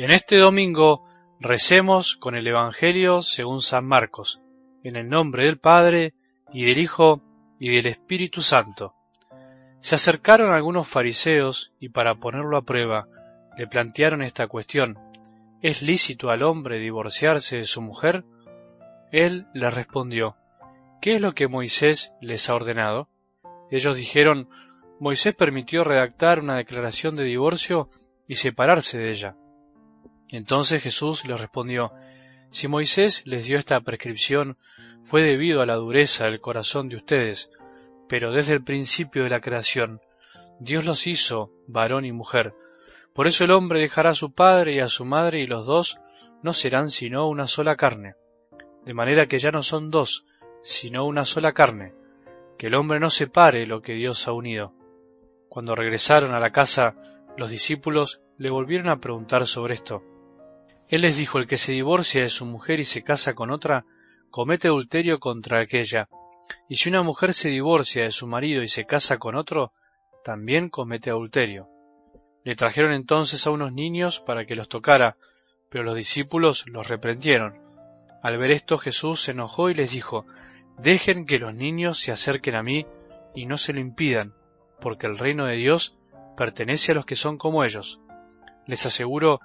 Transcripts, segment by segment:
En este domingo recemos con el Evangelio según San Marcos, en el nombre del Padre, y del Hijo, y del Espíritu Santo. Se acercaron algunos fariseos y para ponerlo a prueba le plantearon esta cuestión. ¿Es lícito al hombre divorciarse de su mujer? Él les respondió, ¿qué es lo que Moisés les ha ordenado? Ellos dijeron, Moisés permitió redactar una declaración de divorcio y separarse de ella. Entonces Jesús les respondió, Si Moisés les dio esta prescripción, fue debido a la dureza del corazón de ustedes, pero desde el principio de la creación, Dios los hizo varón y mujer. Por eso el hombre dejará a su padre y a su madre y los dos no serán sino una sola carne. De manera que ya no son dos, sino una sola carne. Que el hombre no separe lo que Dios ha unido. Cuando regresaron a la casa, los discípulos le volvieron a preguntar sobre esto. Él les dijo, el que se divorcia de su mujer y se casa con otra, comete adulterio contra aquella. Y si una mujer se divorcia de su marido y se casa con otro, también comete adulterio. Le trajeron entonces a unos niños para que los tocara, pero los discípulos los reprendieron. Al ver esto Jesús se enojó y les dijo, Dejen que los niños se acerquen a mí y no se lo impidan, porque el reino de Dios pertenece a los que son como ellos. Les aseguro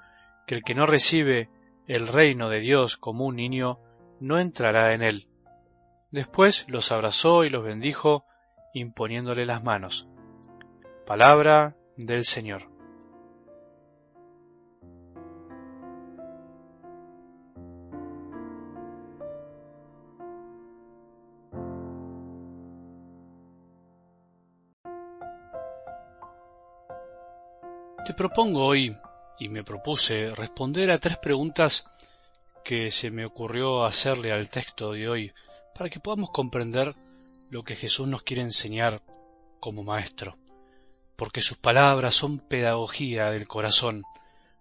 que el que no recibe el reino de Dios como un niño, no entrará en él. Después los abrazó y los bendijo, imponiéndole las manos. Palabra del Señor. Te propongo hoy y me propuse responder a tres preguntas que se me ocurrió hacerle al texto de hoy para que podamos comprender lo que Jesús nos quiere enseñar como maestro, porque sus palabras son pedagogía del corazón,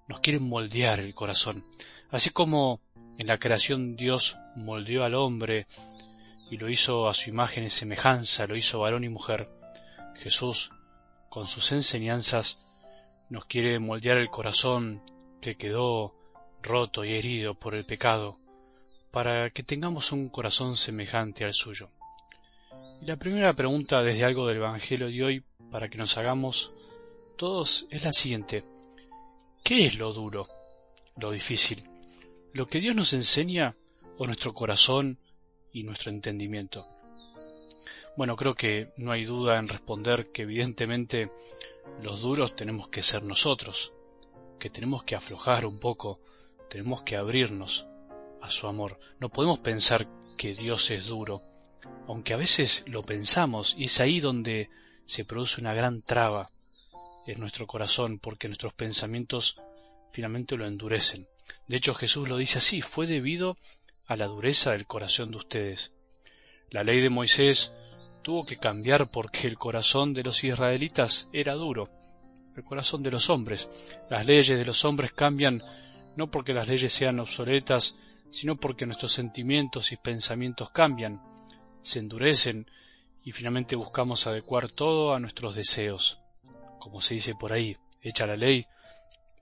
nos quieren moldear el corazón, así como en la creación Dios moldeó al hombre y lo hizo a su imagen y semejanza, lo hizo varón y mujer, Jesús, con sus enseñanzas, nos quiere moldear el corazón que quedó roto y herido por el pecado, para que tengamos un corazón semejante al suyo. Y la primera pregunta desde algo del Evangelio de hoy, para que nos hagamos todos, es la siguiente. ¿Qué es lo duro, lo difícil? ¿Lo que Dios nos enseña o nuestro corazón y nuestro entendimiento? Bueno, creo que no hay duda en responder que evidentemente los duros tenemos que ser nosotros, que tenemos que aflojar un poco, tenemos que abrirnos a su amor. No podemos pensar que Dios es duro, aunque a veces lo pensamos y es ahí donde se produce una gran traba en nuestro corazón porque nuestros pensamientos finalmente lo endurecen. De hecho Jesús lo dice así, fue debido a la dureza del corazón de ustedes. La ley de Moisés tuvo que cambiar porque el corazón de los israelitas era duro, el corazón de los hombres. Las leyes de los hombres cambian no porque las leyes sean obsoletas, sino porque nuestros sentimientos y pensamientos cambian, se endurecen y finalmente buscamos adecuar todo a nuestros deseos. Como se dice por ahí, echa la ley,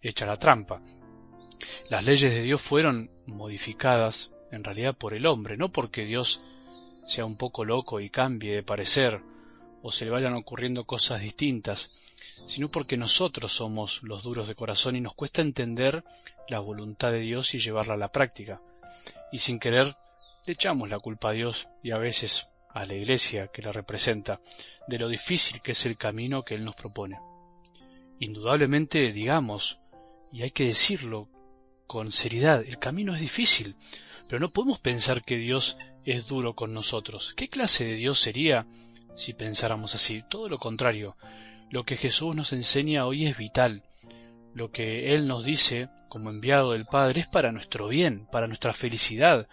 echa la trampa. Las leyes de Dios fueron modificadas en realidad por el hombre, no porque Dios sea un poco loco y cambie de parecer, o se le vayan ocurriendo cosas distintas, sino porque nosotros somos los duros de corazón y nos cuesta entender la voluntad de Dios y llevarla a la práctica. Y sin querer le echamos la culpa a Dios y a veces a la iglesia que la representa de lo difícil que es el camino que Él nos propone. Indudablemente digamos, y hay que decirlo con seriedad, el camino es difícil, pero no podemos pensar que Dios es duro con nosotros. ¿Qué clase de Dios sería si pensáramos así? Todo lo contrario. Lo que Jesús nos enseña hoy es vital. Lo que Él nos dice como enviado del Padre es para nuestro bien, para nuestra felicidad,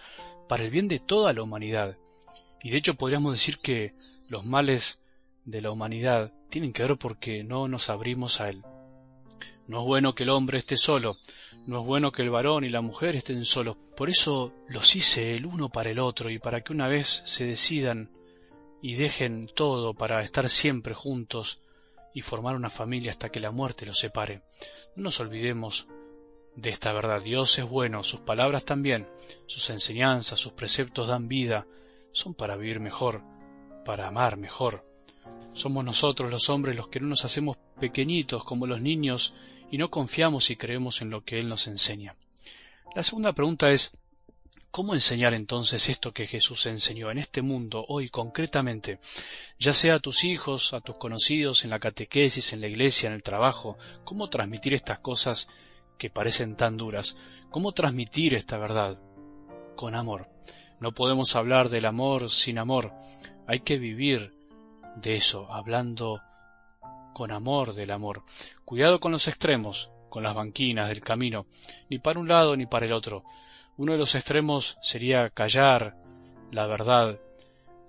para el bien de toda la humanidad. Y de hecho podríamos decir que los males de la humanidad tienen que ver porque no nos abrimos a Él. No es bueno que el hombre esté solo, no es bueno que el varón y la mujer estén solos. Por eso los hice el uno para el otro y para que una vez se decidan y dejen todo para estar siempre juntos y formar una familia hasta que la muerte los separe. No nos olvidemos de esta verdad. Dios es bueno, sus palabras también, sus enseñanzas, sus preceptos dan vida, son para vivir mejor, para amar mejor. Somos nosotros los hombres los que no nos hacemos pequeñitos como los niños y no confiamos y creemos en lo que Él nos enseña. La segunda pregunta es, ¿cómo enseñar entonces esto que Jesús enseñó en este mundo hoy concretamente, ya sea a tus hijos, a tus conocidos, en la catequesis, en la iglesia, en el trabajo? ¿Cómo transmitir estas cosas que parecen tan duras. ¿Cómo transmitir esta verdad? Con amor. No podemos hablar del amor sin amor. Hay que vivir de eso, hablando con amor del amor. Cuidado con los extremos, con las banquinas del camino, ni para un lado ni para el otro. Uno de los extremos sería callar la verdad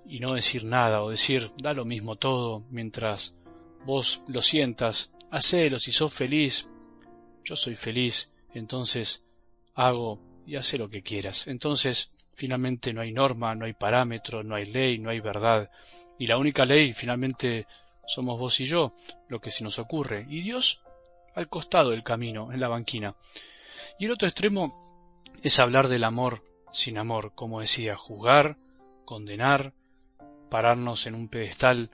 y no decir nada, o decir da lo mismo todo mientras vos lo sientas, hacelo si sos feliz, yo soy feliz, entonces hago y hace lo que quieras. Entonces, finalmente no hay norma, no hay parámetro, no hay ley, no hay verdad. Y la única ley, finalmente, somos vos y yo, lo que se nos ocurre. Y Dios al costado del camino, en la banquina. Y el otro extremo es hablar del amor sin amor, como decía, juzgar, condenar, pararnos en un pedestal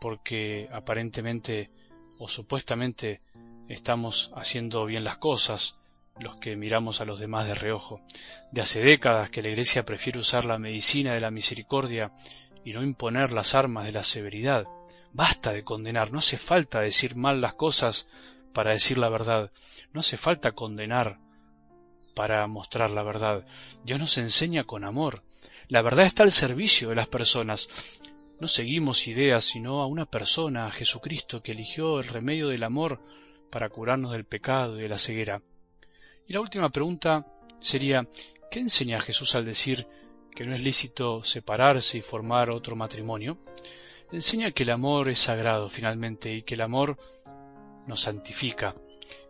porque aparentemente o supuestamente estamos haciendo bien las cosas, los que miramos a los demás de reojo. De hace décadas que la Iglesia prefiere usar la medicina de la misericordia y no imponer las armas de la severidad. Basta de condenar, no hace falta decir mal las cosas para decir la verdad, no hace falta condenar para mostrar la verdad. Dios nos enseña con amor. La verdad está al servicio de las personas. No seguimos ideas, sino a una persona, a Jesucristo, que eligió el remedio del amor para curarnos del pecado y de la ceguera. Y la última pregunta sería, ¿qué enseña Jesús al decir que no es lícito separarse y formar otro matrimonio? Enseña que el amor es sagrado finalmente y que el amor nos santifica.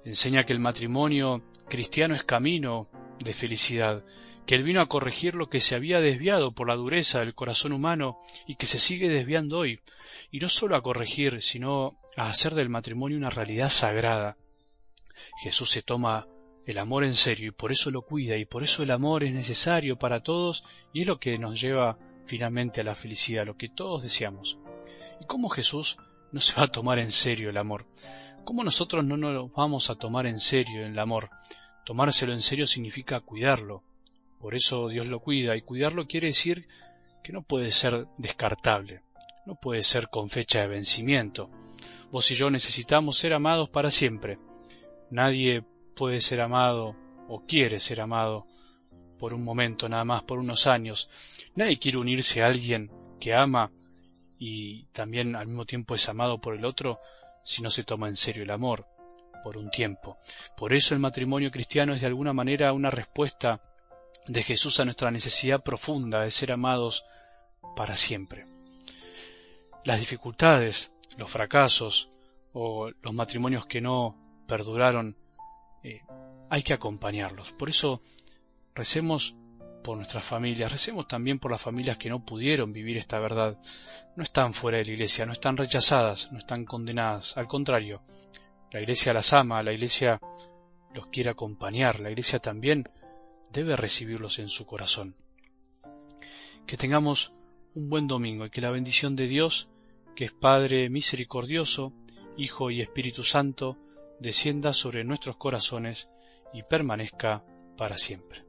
Enseña que el matrimonio cristiano es camino de felicidad, que Él vino a corregir lo que se había desviado por la dureza del corazón humano y que se sigue desviando hoy, y no solo a corregir, sino a hacer del matrimonio una realidad sagrada. Jesús se toma el amor en serio y por eso lo cuida y por eso el amor es necesario para todos y es lo que nos lleva finalmente a la felicidad, lo que todos deseamos. ¿Y cómo Jesús no se va a tomar en serio el amor? ¿Cómo nosotros no nos vamos a tomar en serio el amor? Tomárselo en serio significa cuidarlo, por eso Dios lo cuida y cuidarlo quiere decir que no puede ser descartable, no puede ser con fecha de vencimiento. Vos y yo necesitamos ser amados para siempre. Nadie puede ser amado o quiere ser amado por un momento nada más, por unos años. Nadie quiere unirse a alguien que ama y también al mismo tiempo es amado por el otro si no se toma en serio el amor por un tiempo. Por eso el matrimonio cristiano es de alguna manera una respuesta de Jesús a nuestra necesidad profunda de ser amados para siempre. Las dificultades, los fracasos o los matrimonios que no perduraron, eh, hay que acompañarlos. Por eso recemos por nuestras familias, recemos también por las familias que no pudieron vivir esta verdad. No están fuera de la iglesia, no están rechazadas, no están condenadas. Al contrario, la iglesia las ama, la iglesia los quiere acompañar, la iglesia también debe recibirlos en su corazón. Que tengamos un buen domingo y que la bendición de Dios, que es Padre misericordioso, Hijo y Espíritu Santo, descienda sobre nuestros corazones y permanezca para siempre.